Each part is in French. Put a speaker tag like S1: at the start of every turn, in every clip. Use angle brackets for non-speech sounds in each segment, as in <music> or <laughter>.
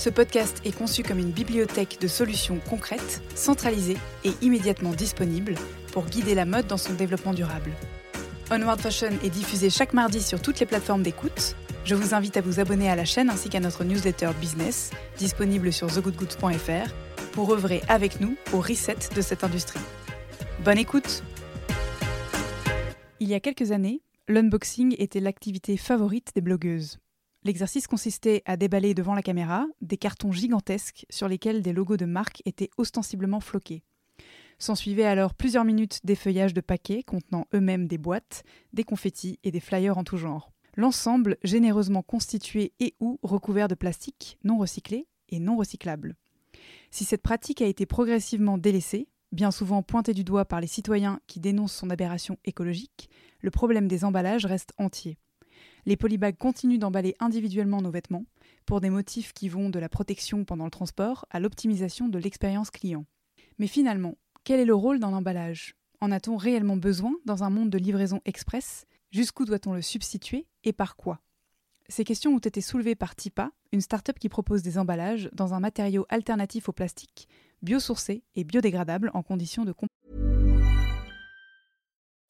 S1: Ce podcast est conçu comme une bibliothèque de solutions concrètes, centralisées et immédiatement disponibles pour guider la mode dans son développement durable. Onward Fashion est diffusé chaque mardi sur toutes les plateformes d'écoute. Je vous invite à vous abonner à la chaîne ainsi qu'à notre newsletter business, disponible sur thegoodgoods.fr, pour œuvrer avec nous au reset de cette industrie. Bonne écoute Il y a quelques années, l'unboxing était l'activité favorite des blogueuses. L'exercice consistait à déballer devant la caméra des cartons gigantesques sur lesquels des logos de marque étaient ostensiblement floqués. S'ensuivaient alors plusieurs minutes d'effeuillage de paquets contenant eux-mêmes des boîtes, des confettis et des flyers en tout genre. L'ensemble généreusement constitué et ou recouvert de plastique non recyclé et non recyclable. Si cette pratique a été progressivement délaissée, bien souvent pointée du doigt par les citoyens qui dénoncent son aberration écologique, le problème des emballages reste entier les polybags continuent d'emballer individuellement nos vêtements pour des motifs qui vont de la protection pendant le transport à l'optimisation de l'expérience client. Mais finalement, quel est le rôle d'un emballage En a-t-on réellement besoin dans un monde de livraison express? Jusqu'où doit-on le substituer et par quoi? Ces questions ont été soulevées par Tipa, une start-up qui propose des emballages dans un matériau alternatif au plastique, biosourcé et biodégradable en conditions de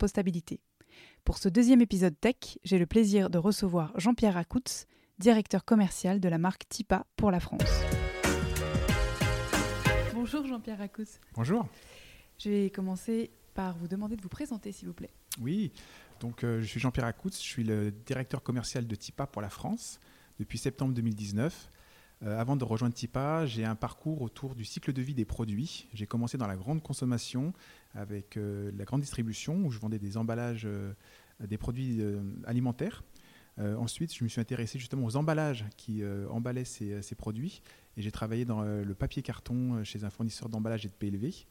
S1: Postabilité. Pour ce deuxième épisode tech, j'ai le plaisir de recevoir Jean-Pierre Racoutz, directeur commercial de la marque Tipa pour la France. Bonjour Jean-Pierre Racoutz.
S2: Bonjour.
S1: Je vais commencer par vous demander de vous présenter s'il vous plaît.
S2: Oui, donc euh, je suis Jean-Pierre Racoutz, je suis le directeur commercial de Tipa pour la France depuis septembre 2019. Euh, avant de rejoindre Tipa, j'ai un parcours autour du cycle de vie des produits. J'ai commencé dans la grande consommation avec euh, la grande distribution où je vendais des emballages, euh, des produits alimentaires. ensuite, je me suis intéressé justement aux emballages qui emballaient ces, produits et j'ai travaillé dans le papier carton chez un fournisseur d'emballage et de PLV.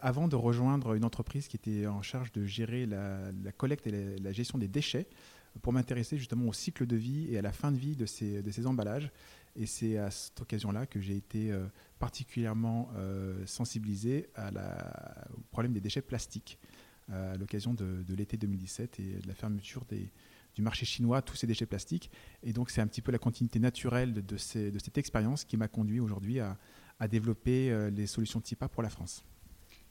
S2: avant de rejoindre une entreprise qui était en charge de gérer la, collecte et la, gestion des déchets pour m'intéresser justement au cycle de vie et à la fin de vie de ces, de ces emballages. Et c'est à cette occasion-là que j'ai été euh, particulièrement euh, sensibilisé à la, au problème des déchets plastiques euh, à l'occasion de, l'été 2017 et de la fermeture des, du marché chinois, tous ces déchets plastiques. Et donc c'est un petit peu la continuité naturelle de, de, ces, de cette expérience qui m'a conduit aujourd'hui à, à, développer les solutions TIPA pour la France.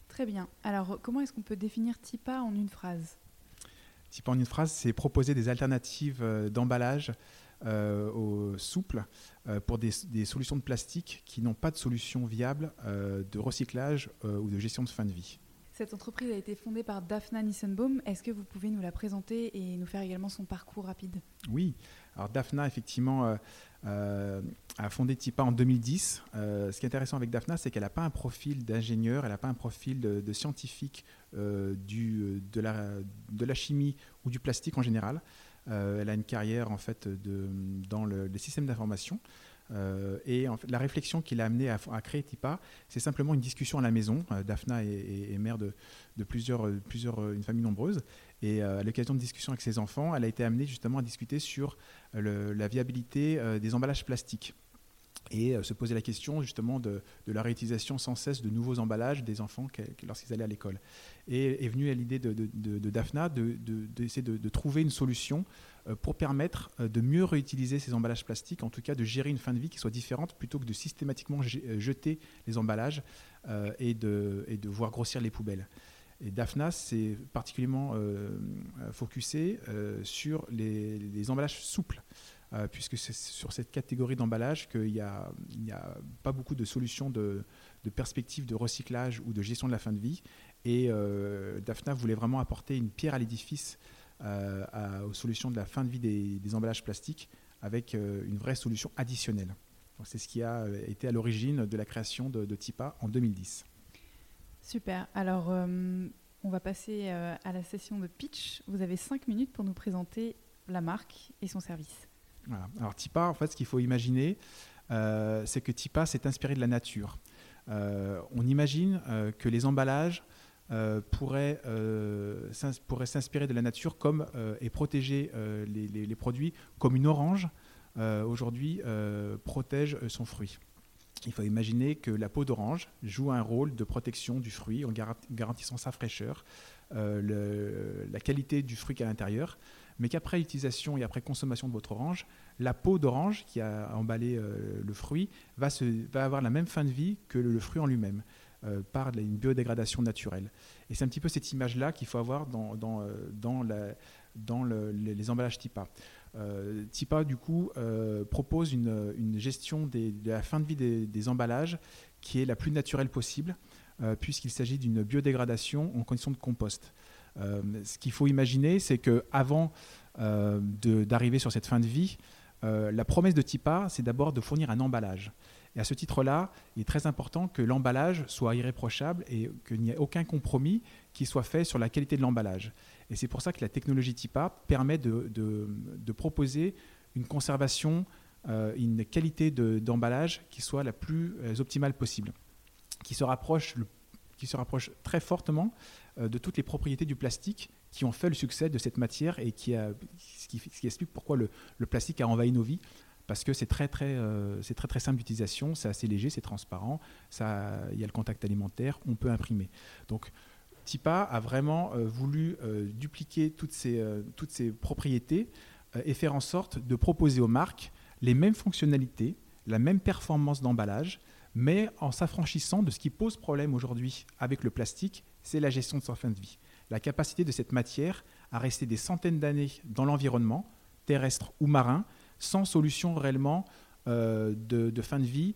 S1: Très bien. Alors comment est-ce qu'on peut définir TIPA en une phrase?
S2: TIPA en une phrase, c'est proposer des alternatives d'emballage euh, au souple euh, pour des, solutions de plastique qui n'ont pas de solution viable euh, de recyclage ou de gestion de fin de vie.
S1: Cette entreprise a été fondée par Daphna Nissenbaum. Est-ce que vous pouvez nous la présenter et nous faire également son parcours rapide?
S2: Oui. Alors Daphna, effectivement, a fondé TIPA en 2010. ce qui est intéressant avec Daphna, c'est qu'elle n'a pas un profil d'ingénieur, elle n'a pas un profil de, scientifique du, de, la, de la chimie ou du plastique en général. Euh, elle a une carrière en fait dans le, les systèmes d'information. Euh, et la réflexion qui l'a amené à, créer TIPA, c'est simplement une discussion à la maison. Euh, Daphna est, mère de, de, plusieurs, plusieurs, une famille nombreuse. Et à l'occasion de discussions avec ses enfants, elle a été amenée justement à discuter sur la viabilité des emballages plastiques et se poser la question justement de, la réutilisation sans cesse de nouveaux emballages des enfants lorsqu'ils allaient à l'école. Et est venue l'idée de, de, Daphna d'essayer de, trouver une solution euh, pour permettre euh, de mieux réutiliser ces emballages plastiques, en tout cas de gérer une fin de vie qui soit différente plutôt que de systématiquement euh, jeter les emballages et, de, et de voir grossir les poubelles. Et Daphna s'est particulièrement focusé sur les, emballages souples. Puisque c'est sur cette catégorie d'emballage qu'il n'y a, pas beaucoup de solutions de, de perspectives de recyclage ou de gestion de la fin de vie. Et DAFNA voulait vraiment apporter une pierre à l'édifice aux solutions de la fin de vie des, emballages plastiques avec une vraie solution additionnelle. C'est ce qui a été à l'origine de la création de, TIPA en 2010.
S1: Super. Alors, euh, on va passer euh, à la session de pitch. Vous avez cinq minutes pour nous présenter la marque et son service.
S2: Alors, TIPA, en fait, ce qu'il faut imaginer, euh, c'est que TIPA s'est inspiré de la nature. on imagine que les emballages pourraient, s'inspirer de la nature comme, et protéger les, produits comme une orange aujourd'hui protège son fruit. Il faut imaginer que la peau d'orange joue un rôle de protection du fruit en garantissant sa fraîcheur, euh, la qualité du fruit à l'intérieur, mais qu'après utilisation et après consommation de votre orange, la peau d'orange qui a emballé euh, le fruit va, avoir la même fin de vie que le, fruit en lui-même. Euh, par une biodégradation naturelle. Et c'est un petit peu cette image-là qu'il faut avoir dans, les emballages TIPA. Euh, TIPA, du coup, euh, propose une, gestion de la fin de vie des, emballages qui est la plus naturelle possible, euh, puisqu'il s'agit d'une biodégradation en condition de compost. Ce qu'il faut imaginer, c'est qu'avant d'arriver sur cette fin de vie, la promesse de TIPA, c'est d'abord de fournir un emballage. Et à ce titre-là, il est très important que l'emballage soit irréprochable et qu'il n'y ait aucun compromis qui soit fait sur la qualité de l'emballage. Et c'est pour ça que la technologie TIPA permet de, proposer une conservation, euh, une qualité d'emballage qui soit la plus euh, optimale possible, qui se rapproche, qui se rapproche très fortement euh, de toutes les propriétés du plastique qui ont fait le succès de cette matière et qui, a, explique pourquoi le, plastique a envahi nos vies parce que c'est très très, c'est très très simple d'utilisation, c'est assez léger, c'est transparent, il y a le contact alimentaire, on peut imprimer. Donc TIPA a vraiment euh, voulu euh, dupliquer toutes ces, euh, toutes ces propriétés et faire en sorte de proposer aux marques les mêmes fonctionnalités, la même performance d'emballage, mais en s'affranchissant de ce qui pose problème aujourd'hui avec le plastique, c'est la gestion de sa fin de vie. La capacité de cette matière à rester des centaines d'années dans l'environnement, terrestre ou marin, sans solution réellement de, fin de vie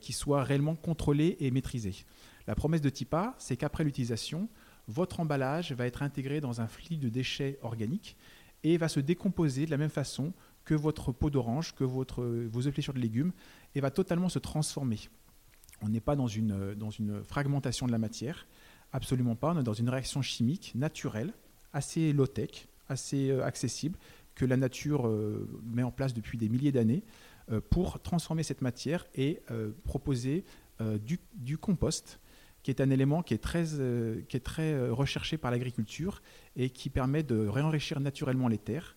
S2: qui soit réellement contrôlée et maîtrisée. La promesse de TIPA, c'est qu'après l'utilisation, votre emballage va être intégré dans un flux de déchets organiques et va se décomposer de la même façon que votre peau d'orange, que votre, vos épluchures de légumes, et va totalement se transformer. On n'est pas dans une, fragmentation de la matière, absolument pas, on est dans une réaction chimique naturelle, assez low-tech, assez euh, accessible, que la nature euh, met en place depuis des milliers d'années euh, pour transformer cette matière et proposer du, compost qui est un élément qui est très, recherché par l'agriculture et qui permet de réenrichir naturellement les terres,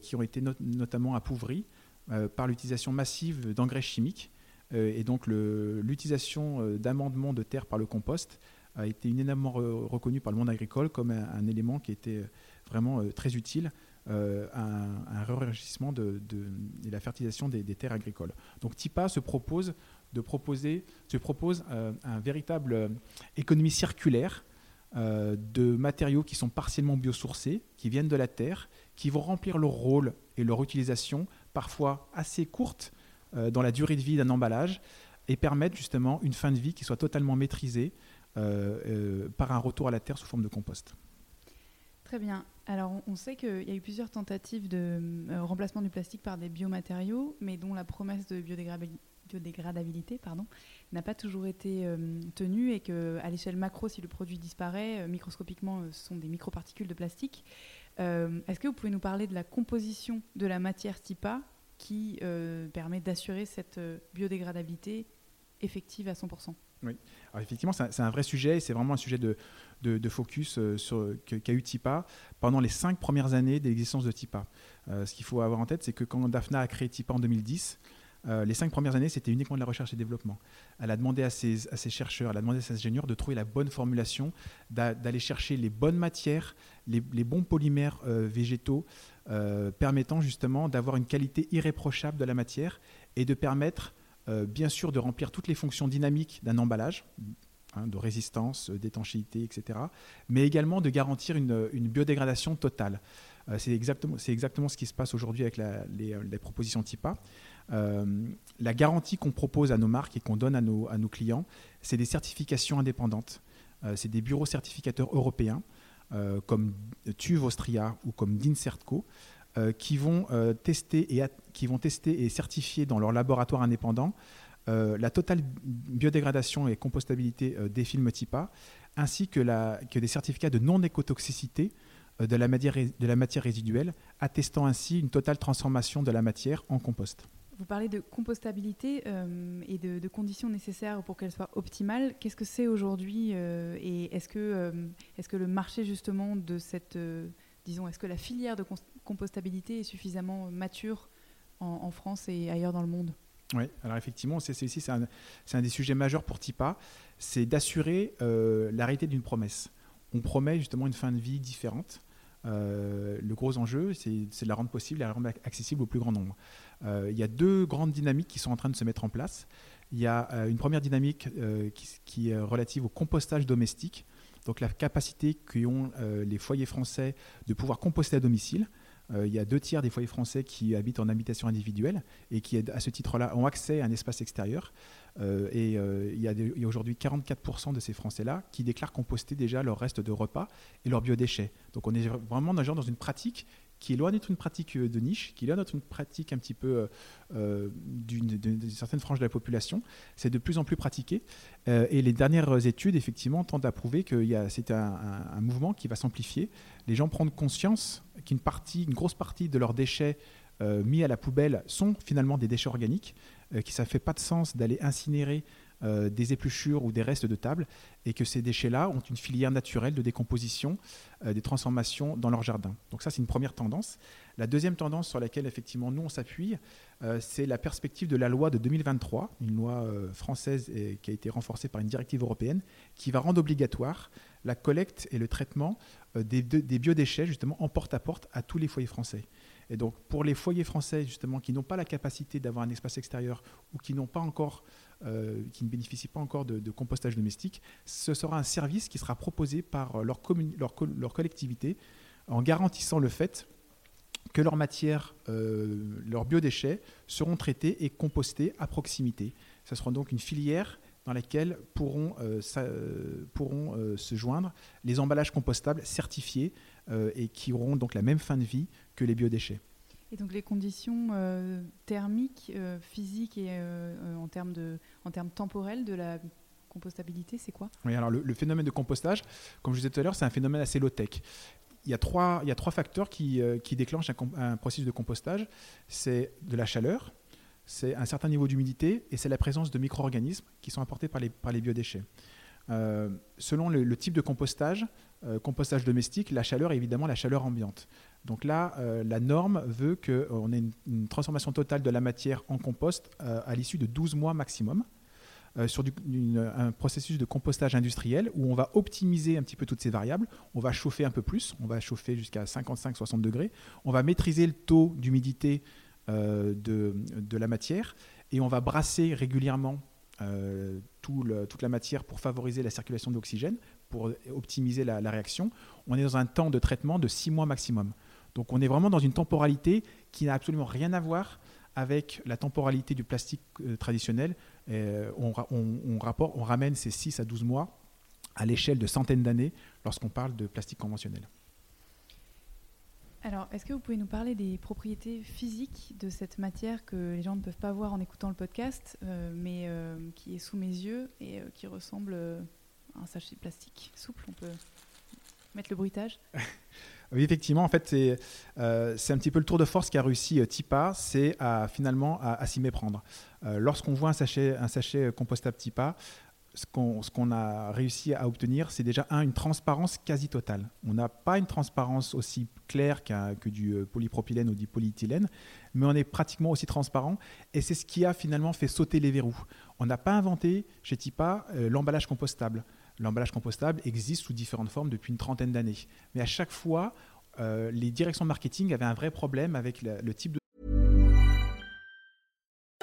S2: qui ont été notamment appauvries par l'utilisation massive d'engrais chimiques. Et donc l'utilisation d'amendements de terre par le compost a été énormément reconnue par le monde agricole comme un, élément qui était vraiment très utile à un, réenrichissement de, la fertilisation des, terres agricoles. Donc TIPA se propose de proposer, euh, un véritable euh, économie circulaire euh, de matériaux qui sont partiellement biosourcés, qui viennent de la terre, qui vont remplir leur rôle et leur utilisation parfois assez courte dans la durée de vie d'un emballage et permettre justement une fin de vie qui soit totalement maîtrisée par un retour à la terre sous forme de compost.
S1: Très bien. Alors, on sait qu'il y a eu plusieurs tentatives de remplacement du plastique par des biomatériaux, mais dont la promesse de biodégradabilité n'a pas toujours été euh, tenue et qu'à l'échelle macro, si le produit disparaît, euh, microscopiquement, euh, ce sont des microparticules de plastique. Est-ce que vous pouvez nous parler de la composition de la matière TIPA qui permet d'assurer cette biodégradabilité effective à 100%
S2: oui, Alors effectivement, c'est un, vrai sujet et c'est vraiment un sujet de, de, focus sur, qu'a eu TIPA pendant les cinq premières années d'existence de TIPA. ce qu'il faut avoir en tête, c'est que quand Daphna a créé TIPA en 2010, euh, les cinq premières années, c'était uniquement de la recherche et développement. Elle a demandé à ses, chercheurs, elle a demandé à ses ingénieurs de trouver la bonne formulation, d'aller chercher les bonnes matières, les, bons polymères euh, végétaux, euh, permettant justement d'avoir une qualité irréprochable de la matière et de permettre, bien sûr, de remplir toutes les fonctions dynamiques d'un emballage, hein, de résistance, d'étanchéité, etc., mais également de garantir une, biodégradation totale. C'est exactement, ce qui se passe aujourd'hui avec les, les, propositions TIPA. Euh, la garantie qu'on propose à nos marques et qu'on donne à nos, clients, c'est des certifications indépendantes. Euh, c'est des bureaux certificateurs européens comme TUV Austria ou comme d'Incertco qui, vont, tester et qui vont tester et certifier dans leur laboratoire indépendant la totale biodégradation et compostabilité des films TIPA, ainsi que, des certificats de non-écotoxicité euh, de la matière résiduelle, attestant ainsi une totale transformation de la matière en compost.
S1: Vous parlez de compostabilité euh, et de, conditions nécessaires pour qu'elle soit optimale. Qu'est-ce que c'est aujourd'hui euh, et est-ce que, est que le marché justement de cette, disons, est-ce que la filière de compostabilité est suffisamment mature en, France et ailleurs dans le monde?
S2: Oui, alors effectivement, c'est, c'est, un, c'est un, des sujets majeurs pour TIPA, c'est d'assurer la réalité d'une promesse on promet justement une fin de vie différente. Euh, le gros enjeu, c'est de la rendre possible et la rendre accessible au plus grand nombre. Euh, il y a deux grandes dynamiques qui sont en train de se mettre en place. Il y a euh, une première dynamique qui, est relative au compostage domestique, donc la capacité qu'ont les foyers français de pouvoir composter à domicile. Il y a deux tiers des foyers français qui habitent en habitation individuelle et qui, à ce titre-là, ont accès à un espace extérieur. Euh, et euh, il y a, aujourd'hui 44% de ces Français-là qui déclarent composter déjà leur reste de repas et leurs biodéchets. Donc on est vraiment dans une pratique qui est loin d'être une pratique euh, de niche, qui est loin d'être une pratique un petit peu d'une certaine frange de la population. C'est de plus en plus pratiqué. et les dernières études, effectivement, tendent à prouver que c'est un, mouvement qui va s'amplifier. Les gens prennent conscience qu'une partie, une grosse partie de leurs déchets mis à la poubelle sont finalement des déchets organiques. Euh, que ça ne fait pas de sens d'aller incinérer euh, des épluchures ou des restes de table et que ces déchets-là ont une filière naturelle de décomposition, euh, des transformations dans leur jardin. Donc ça, c'est une première tendance. La deuxième tendance sur laquelle effectivement nous on s'appuie, c'est la perspective de la loi de 2023, une loi française qui a été renforcée par une directive européenne, qui va rendre obligatoire la collecte et le traitement des, des biodéchets justement en porte-à-porte -à, tous les foyers français. Et donc, pour les foyers français, justement, qui n'ont pas la capacité d'avoir un espace extérieur ou qui n'ont pas encore, euh, qui ne bénéficient pas encore de, compostage domestique, ce sera un service qui sera proposé par leur, leur, collectivité en garantissant le fait que leurs matières, euh, leurs biodéchets seront traités et compostés à proximité. Ce sera donc une filière dans laquelle pourront, euh, pourront se joindre les emballages compostables certifiés et qui auront donc la même fin de vie que les biodéchets.
S1: Et donc les conditions euh, thermiques, euh, physiques et euh, en, termes de, en termes temporels de la compostabilité, c'est quoi?
S2: Oui, alors le, phénomène de compostage, comme je disais tout à l'heure, c'est un phénomène assez low-tech. Il y, a trois, il y a trois facteurs qui, qui déclenchent un, processus de compostage. C'est de la chaleur, c'est un certain niveau d'humidité et c'est la présence de micro-organismes qui sont apportés par les, par les biodéchets. selon le, type de compostage, compostage domestique, la chaleur est évidemment la chaleur ambiante. Donc là, euh, la norme veut qu'on ait une, transformation totale de la matière en compost euh, à l'issue de 12 mois maximum. Euh, sur un processus de compostage industriel où on va optimiser un petit peu toutes ces variables. On va chauffer un peu plus, on va chauffer jusqu'à 55-60 degrés. On va maîtriser le taux d'humidité de, la matière et on va brasser régulièrement toute la matière pour favoriser la circulation de l'oxygène, pour optimiser la, réaction. On est dans un temps de traitement de 6 mois maximum. Donc on est vraiment dans une temporalité qui n'a absolument rien à voir avec la temporalité du plastique euh, traditionnel. Euh, on, on, ramène ces 6 à 12 mois à l'échelle de centaines d'années lorsqu'on parle de plastique conventionnel.
S1: Alors, est-ce que vous pouvez nous parler des propriétés physiques de cette matière que les gens ne peuvent pas voir en écoutant le podcast, euh, mais qui est sous mes yeux et qui ressemble à un sachet de plastique souple On peut mettre le bruitage? <laughs>
S2: Oui, effectivement, en fait, c'est euh, un petit peu le tour de force qu'a réussi euh, Tipa, c'est finalement à, s'y méprendre. Euh, lorsqu'on voit un sachet, un sachet compostable Tipa, ce qu'on a réussi à obtenir, c'est déjà, un, une transparence quasi totale. On n'a pas une transparence aussi claire que du polypropylène ou du polyéthylène, mais on est pratiquement aussi transparent, et c'est ce qui a finalement fait sauter les verrous. On n'a pas inventé chez Tipa l'emballage compostable l'emballage compostable existe sous différentes formes depuis une trentaine d'années. Mais à chaque fois, euh, les directions marketing avaient un vrai problème avec le type de...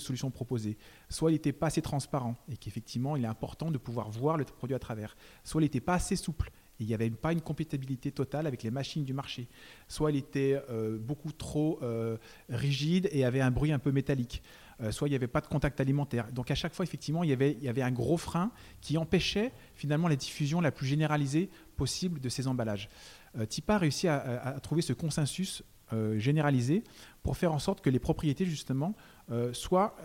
S2: Solution proposée. Soit il n'était pas assez transparent et qu'effectivement il est important de pouvoir voir le produit à travers. Soit il n'était pas assez souple et il n'y avait pas une compatibilité totale avec les machines du marché. Soit il était euh, beaucoup trop euh, rigide et avait un bruit un peu métallique. Euh, soit il n'y avait pas de contact alimentaire. Donc à chaque fois, effectivement, il y, avait, un gros frein qui empêchait finalement la diffusion la plus généralisée possible de ces emballages. TIPA a réussi à trouver ce consensus généralisé pour faire en sorte que les propriétés, justement, soient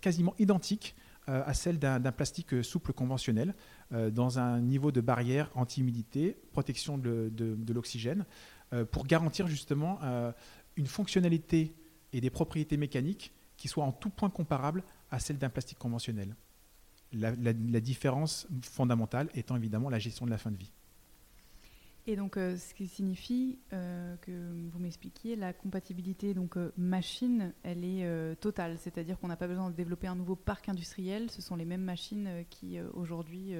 S2: quasiment identiques à celles d'un plastique souple conventionnel. Euh, dans un niveau de barrière anti-humidité, protection de, l'oxygène, euh, pour garantir justement euh, une fonctionnalité et des propriétés mécaniques qui soient en tout point comparables à celles d'un plastique conventionnel. La, différence fondamentale étant évidemment la gestion de la fin de vie.
S1: Et donc, euh, ce qui signifie euh, que vous m'expliquiez, la compatibilité donc euh, machine, elle est totale, c'est-à-dire qu'on n'a pas besoin de développer un nouveau parc industriel. Ce sont les mêmes machines qui aujourd'hui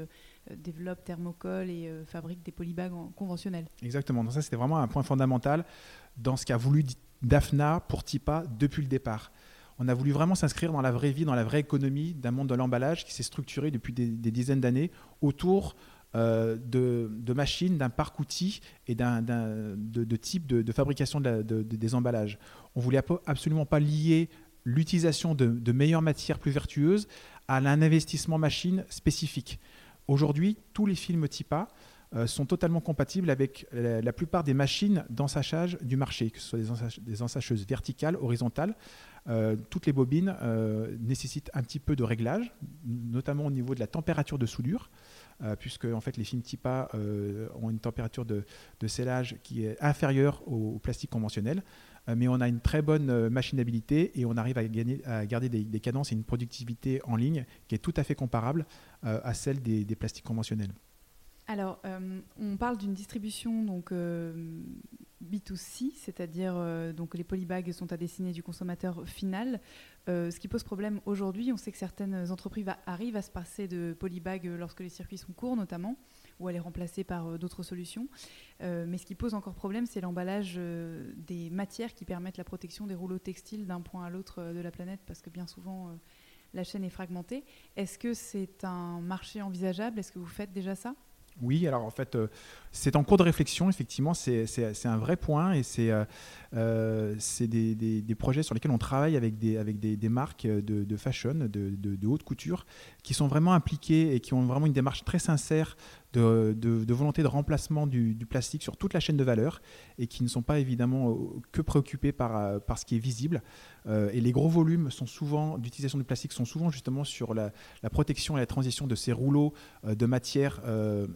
S1: développent thermocol et fabriquent des polybags conventionnels.
S2: Exactement. Donc ça, c'était vraiment un point fondamental dans ce qu'a voulu Dafna pour TIPA depuis le départ. On a voulu vraiment s'inscrire dans la vraie vie, dans la vraie économie d'un monde de l'emballage qui s'est structuré depuis des, des dizaines d'années autour euh, de, machines, d'un parc outil et d'un, de, type de, fabrication des emballages. On voulait absolument pas lier l'utilisation de, meilleures matières plus vertueuses à un investissement machine spécifique. Aujourd'hui, tous les films TIPA euh, sont totalement compatibles avec la, plupart des machines d'ensachage du marché, que ce soit des, ensacheuses verticales, horizontales. Euh, toutes les bobines nécessitent un petit peu de réglage, notamment au niveau de la température de soudure. Euh, puisque en fait, les films euh, ont une température de, scellage qui est inférieure au, plastique conventionnel. Euh, mais on a une très bonne machinabilité et on arrive à garder des, cadences et une productivité en ligne qui est tout à fait comparable à celle des plastiques conventionnels.
S1: Alors, euh, on parle d'une distribution donc euh, B2C, c'est-à-dire euh, donc les polybags sont à destiner du consommateur final. ce qui pose problème aujourd'hui, on sait que certaines entreprises arrivent à se passer de polybags lorsque les circuits sont courts, notamment, ou à les remplacer par d'autres solutions. mais ce qui pose encore problème, c'est l'emballage des matières qui permettent la protection des rouleaux textiles d'un point à l'autre de la planète, parce que bien souvent la chaîne est fragmentée. Est-ce que c'est un marché envisageable? Est-ce que vous faites déjà ça?
S2: Oui, alors en fait, euh, c'est en cours de réflexion, effectivement, c'est un vrai point et c'est euh, euh, des, projets sur lesquels on travaille avec des, avec marques de, fashion, de, de, haute couture, qui sont vraiment impliquées et qui ont vraiment une démarche très sincère de, volonté de remplacement du, plastique sur toute la chaîne de valeur et qui ne sont pas évidemment que préoccupés par, par ce qui est visible. et les gros volumes sont souvent d'utilisation du plastique sont souvent justement sur la, la, protection et la transition de ces rouleaux de matières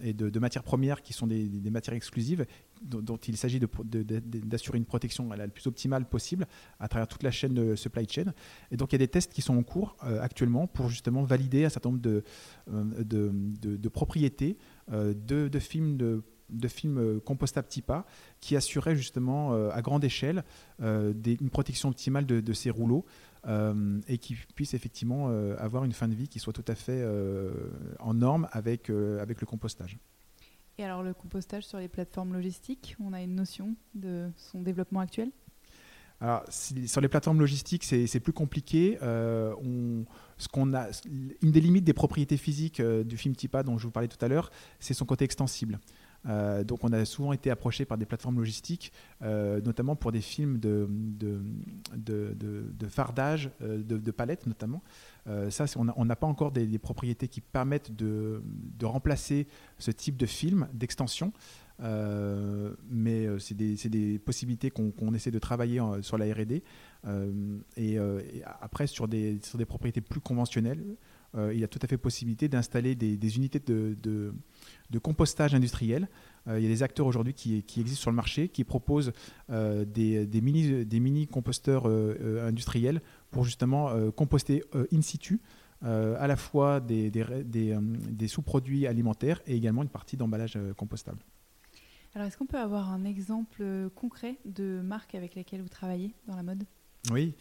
S2: et de, matières premières qui sont des, des matières exclusives dont, il s'agit d'assurer une protection la plus optimale possible à travers toute la chaîne de supply chain. Et donc il y a des tests qui sont en cours euh, actuellement pour justement valider un certain nombre de, euh, propriétés euh, de, films de films compostables TIPA qui assuraient justement à grande échelle une protection optimale de, ces rouleaux et qui puissent effectivement avoir une fin de vie qui soit tout à fait en norme avec, avec le compostage.
S1: Et alors le compostage sur les plateformes logistiques, on a une notion de son développement actuel?
S2: Alors, sur les plateformes logistiques, c'est plus compliqué. Euh, ce qu'on a, une des limites des propriétés physiques euh, du film TIPA dont je vous parlais tout à l'heure, c'est son côté extensible. Euh, donc on a souvent été approché par des plateformes logistiques, euh, notamment pour des films de, fardage, euh, de, palettes notamment. ça, on n'a pas encore des, propriétés qui permettent de, remplacer ce type de film d'extension. mais c'est des, possibilités qu'on essaie de travailler sur la RD. Et, après, sur des, propriétés plus conventionnelles, il y a tout à fait possibilité d'installer des, unités de compostage industriel. Euh, il y a des acteurs aujourd'hui qui, existent sur le marché qui proposent euh, des, mini, des mini composteurs euh, industriels pour justement composter in situ à la fois des, des, sous-produits alimentaires et également une partie d'emballage compostable.
S1: Alors, est-ce qu'on peut avoir un exemple concret de marque avec laquelle vous travaillez dans la mode?
S2: Oui.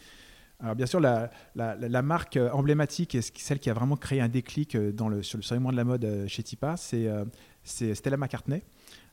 S2: Alors bien sûr, la, marque emblématique et celle qui a vraiment créé un déclic dans le, sur le segment de la mode chez Tipa, c'est Stella McCartney.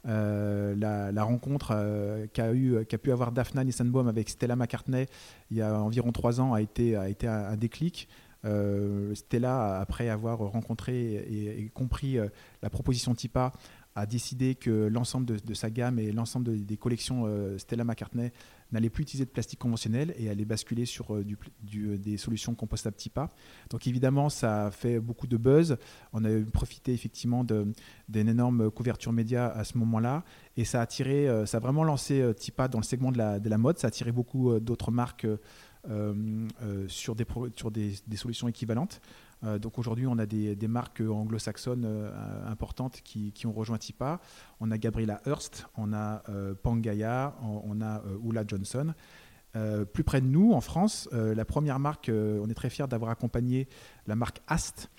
S2: Euh, la, rencontre euh, qu'a pu avoir Daphna Nissenbaum avec Stella McCartney il y a environ trois ans a été, un, déclic. Euh, Stella, après avoir rencontré et, compris la proposition TIPA, a décidé que l'ensemble de, sa gamme et l'ensemble des collections Stella McCartney n'allait plus utiliser de plastique conventionnel et allait basculer sur euh, du, des solutions compostables TIPA. Donc évidemment, ça a fait beaucoup de buzz. On a profité effectivement d'une énorme couverture média à ce moment-là et ça a attiré, euh, ça a vraiment lancé euh, TIPA dans le segment de la, de la mode. Ça a attiré beaucoup d'autres marques sur, des solutions équivalentes. Euh, donc aujourd'hui, on a des, marques anglo-saxonnes euh, importantes qui, ont rejoint TIPA. On a Gabriela Hearst, on a euh, Pangaya, on, a Oula Johnson. plus près de nous, en France, la première marque, on est très fiers d'avoir accompagné la marque Ast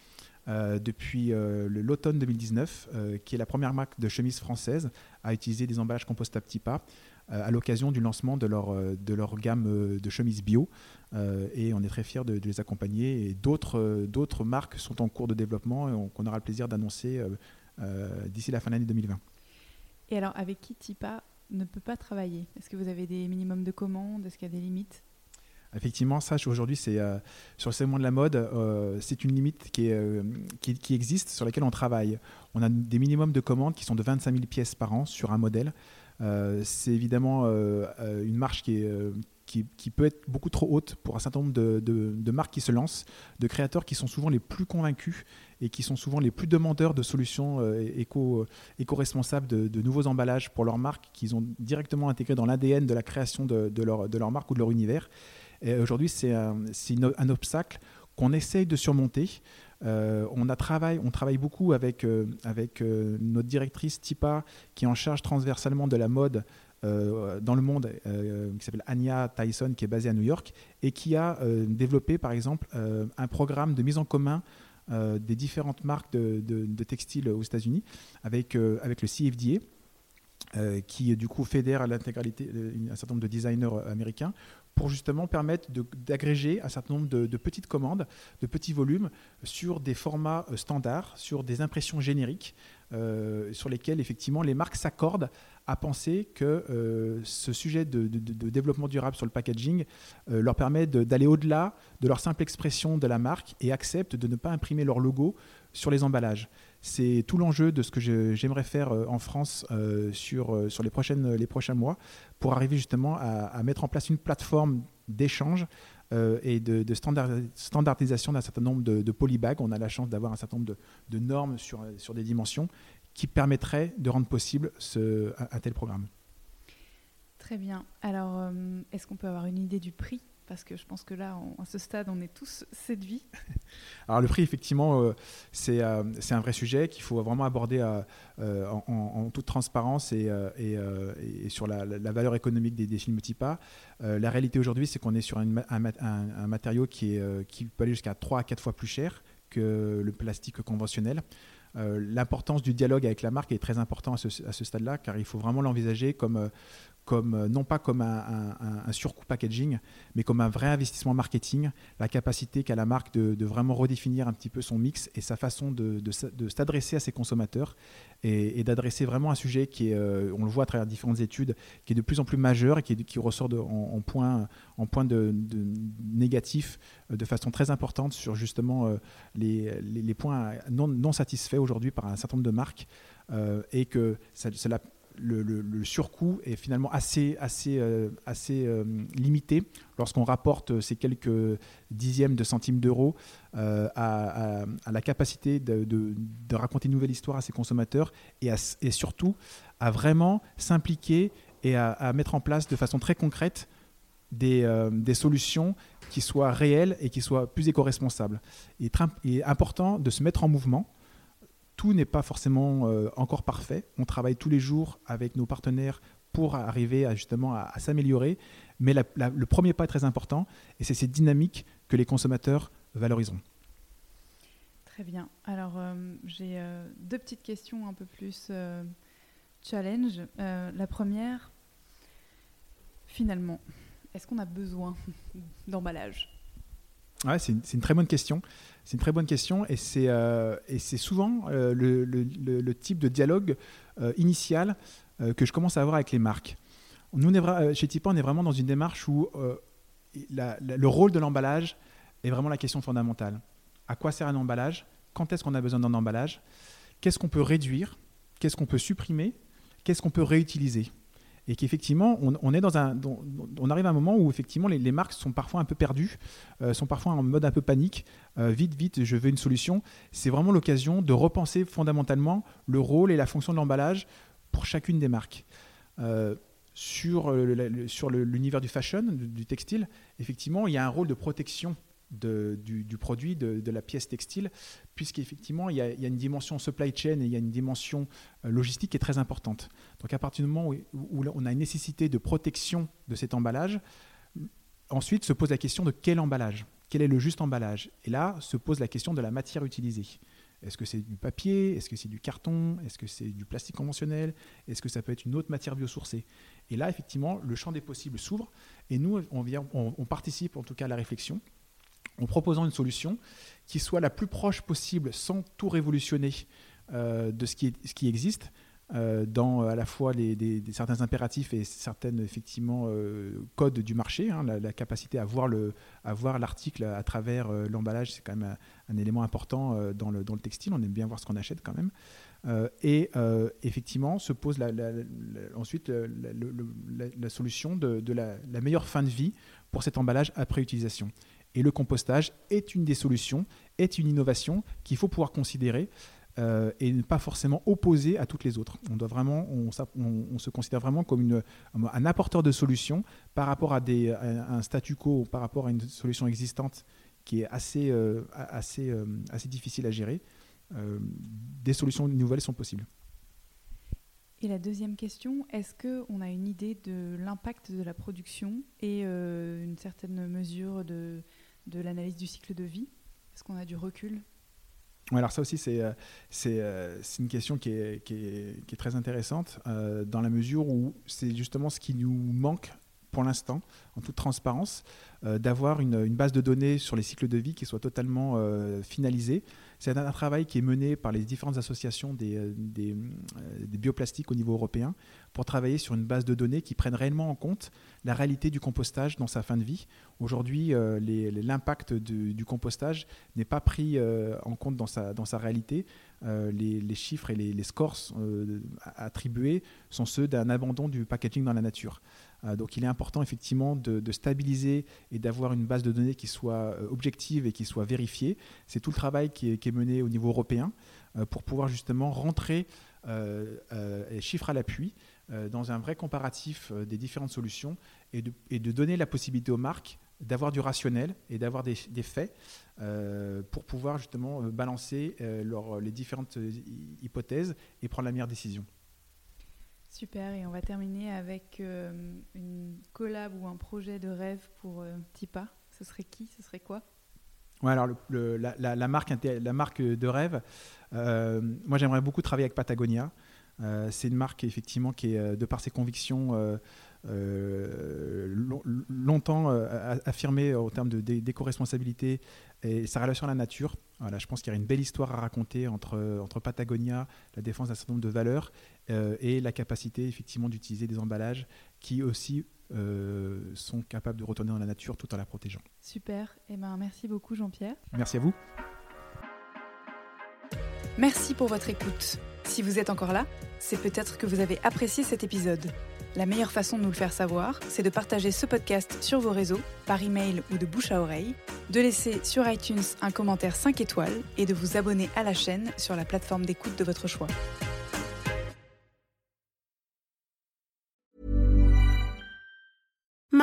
S2: depuis l'automne 2019, qui est la première marque de chemise française à utiliser des emballages compostables TIPA. Euh, à l'occasion du lancement de leur, euh, de leur gamme euh, de chemises bio. et on est très fiers de, les accompagner. Et d'autres, d'autres marques sont en cours de développement et qu'on aura le plaisir d'annoncer d'ici la fin de l'année 2020.
S1: Et alors, avec qui TIPA ne peut pas travailler? Est-ce que vous avez des minimums de commandes? Est-ce qu'il y a des limites?
S2: Effectivement, ça aujourd'hui, c'est sur le segment de la mode, c'est une limite qui, est, qui, qui, existe, sur laquelle on travaille. On a des minimums de commandes qui sont de 25 000 pièces par an sur un modèle. Euh, c'est évidemment euh, euh, une marche qui, peut être beaucoup trop haute pour un certain nombre de, marques qui se lancent, de créateurs qui sont souvent les plus convaincus et qui sont souvent les plus demandeurs de solutions éco, éco-responsables de, nouveaux emballages pour leur marque qu'ils ont directement intégré dans l'ADN de la création de, leur, marque ou de leur univers. Aujourd'hui, c'est un, un, obstacle qu'on essaye de surmonter. Euh, on, travaille, beaucoup avec, euh, euh, notre directrice Tipa, qui est en charge transversalement de la mode dans le monde, qui s'appelle Anya Tyson, qui est basée à New York, et qui a développé, par exemple, un programme de mise en commun des différentes marques de, textiles aux États-Unis avec, le CFDA. qui du coup fédère l'intégralité un certain nombre de designers américains pour justement permettre d'agréger un certain nombre de, petites commandes, de petits volumes sur des formats euh, standards, sur des impressions génériques, euh, sur lesquelles effectivement les marques s'accordent à penser que euh, ce sujet de, développement durable sur le packaging leur permet d'aller au-delà de leur simple expression de la marque et acceptent de ne pas imprimer leur logo sur les emballages. C'est tout l'enjeu de ce que j'aimerais faire euh, en France euh, sur, euh, sur les, prochaines, les prochains mois pour arriver justement à, mettre en place une plateforme d'échange et de, standardisation d'un certain nombre de, polybags. On a la chance d'avoir un certain nombre de, normes sur, des dimensions qui permettraient de rendre possible ce, un tel programme.
S1: Très bien. Alors, est-ce qu'on peut avoir une idée du prix? Parce que je pense que là, à ce stade, on est tous séduits. <laughs>
S2: Alors le prix, effectivement, euh, euh, c'est un vrai sujet qu'il faut vraiment aborder euh, en, toute transparence et, sur la, valeur économique des, des films TIPA. la réalité aujourd'hui, c'est qu'on est sur un, matériau qui, peut aller jusqu'à 3 à 4 fois plus cher que le plastique conventionnel. L'importance du dialogue avec la marque est très importante à ce stade-là, car il faut vraiment l'envisager comme, comme, euh, non pas comme un, surcoût packaging, mais comme un vrai investissement marketing, la capacité qu'a la marque de, vraiment redéfinir un petit peu son mix et sa façon de, s'adresser à ses consommateurs et, d'adresser vraiment un sujet qui est, euh, on le voit à travers différentes études, qui est de plus en plus majeur et qui, ressort en, point, en point de, négatif euh, de façon très importante sur justement les, points non, non satisfaits aujourd'hui par un certain nombre de marques et que cela le, surcoût est finalement assez, assez, euh, assez euh, limité lorsqu'on rapporte ces quelques dixièmes de centimes d'euros euh, à, la capacité de, raconter une nouvelle histoire à ses consommateurs et, et surtout à vraiment s'impliquer et à, mettre en place de façon très concrète des, des, solutions qui soient réelles et qui soient plus éco-responsables. Il est important de se mettre en mouvement tout n'est pas forcément euh, encore parfait. On travaille tous les jours avec nos partenaires pour arriver à, justement à, s'améliorer. Mais le premier pas est très important et c'est ces dynamiques que les consommateurs valoriseront.
S1: Très bien. Alors, euh, j'ai euh, deux petites questions un peu plus challenge. La première, finalement, est-ce qu'on a besoin d'emballage?
S2: Ouais, c'est une, très bonne question. C'est une très bonne question et c'est euh, souvent euh, le, type de dialogue euh, initial que je commence à avoir avec les marques. Nous, chez Tipa, on est vraiment dans une démarche où le rôle de l'emballage est vraiment la question fondamentale. À quoi sert un emballage? Quand est-ce qu'on a besoin d'un emballage? Qu'est-ce qu'on peut réduire? Qu'est-ce qu'on peut supprimer? Qu'est-ce qu'on peut réutiliser? Et qu'effectivement, on, arrive à un moment où effectivement les, marques sont parfois un peu perdues, euh, sont parfois en mode un peu panique. Euh, vite, vite, je veux une solution. C'est vraiment l'occasion de repenser fondamentalement le rôle et la fonction de l'emballage pour chacune des marques. Euh, sur l'univers du fashion, du textile, effectivement, il y a un rôle de protection du, du produit, de, la pièce textile, puisqu'effectivement, il y, a, une dimension supply chain et il y a une dimension euh, logistique qui est très importante. Donc, à partir du moment où, on a une nécessité de protection de cet emballage, ensuite se pose la question de quel emballage? Quel est le juste emballage? Et là, se pose la question de la matière utilisée. Est-ce que c'est du papier? Est-ce que c'est du carton? Est-ce que c'est du plastique conventionnel? Est-ce que ça peut être une autre matière biosourcée? Et là, effectivement, le champ des possibles s'ouvre et nous, on participe en tout cas à la réflexion en proposant une solution qui soit la plus proche possible sans tout révolutionner euh, de ce qui, existe euh, dans à la fois les, certains impératifs et certaines effectivement euh, codes du marché. hein, la, capacité à voir le, à voir l'article à travers l'emballage, c'est quand même un, élément important dans, le, dans le textile. On aime bien voir ce qu'on achète quand même. Et effectivement, se pose ensuite la, solution de, la meilleure fin de vie pour cet emballage après utilisation. Et le compostage est une des solutions, est une innovation qu'il faut pouvoir considérer euh, et ne pas forcément opposer à toutes les autres. On, doit vraiment, on, se considère vraiment comme un apporteur de solutions par rapport à, un statu quo, par rapport à une solution existante qui est assez, euh, assez, euh, assez difficile à gérer. Des solutions nouvelles sont possibles.
S1: Et la deuxième question, est-ce qu'on a une idée de l'impact de la production et une certaine mesure de, de l'analyse du cycle de vie Est-ce qu'on a du recul
S2: Ouais, alors ça aussi, c'est euh, euh, une question qui est, très intéressante euh, dans la mesure où c'est justement ce qui nous manque pour l'instant, en toute transparence, d'avoir une, base de données sur les cycles de vie qui soit totalement finalisée. C'est un, travail qui est mené par les différentes associations des, euh, euh, des bioplastiques au niveau européen pour travailler sur une base de données qui prenne réellement en compte la réalité du compostage dans sa fin de vie. Aujourd'hui, euh, l'impact du, compostage n'est pas pris en compte dans sa, dans sa réalité. Les, chiffres et les, scores attribués sont ceux d'un abandon du packaging dans la nature. Euh, donc il est important effectivement de, stabiliser et d'avoir une base de données qui soit euh, objective et qui soit vérifiée. C'est tout le travail qui est, mené au niveau européen euh, pour pouvoir justement rentrer chiffres à l'appui dans un vrai comparatif des différentes solutions et de, donner la possibilité aux marques d'avoir du rationnel et d'avoir des, faits pour pouvoir justement balancer les différentes hy- hypothèses et prendre la meilleure décision.
S1: Super, et on va terminer avec euh, une collab ou un projet de rêve pour euh, Tipa. Ce serait qui? Ce serait quoi?
S2: Ouais, alors la, marque, de rêve, euh, moi j'aimerais beaucoup travailler avec Patagonia. C'est une marque effectivement qui est, de par ses convictions, long- longtemps affirmée en termes de dé- d'éco-responsabilité et sa relation à la nature. Voilà, je pense qu'il y a une belle histoire à raconter entre, entre Patagonia, la défense d'un certain nombre de valeurs euh, et la capacité effectivement d'utiliser des emballages qui aussi euh, sont capables de retourner dans la nature tout en la protégeant.
S1: Super, et ben merci beaucoup Jean-Pierre.
S2: Merci à vous.
S1: Merci pour votre écoute. Si vous êtes encore là, c'est peut-être que vous avez apprécié cet épisode. La meilleure façon de nous le faire savoir, c'est de partager ce podcast sur vos réseaux, par email ou de bouche à oreille, de laisser sur iTunes un commentaire 5 étoiles et de vous abonner à la chaîne sur la plateforme d'écoute de votre choix.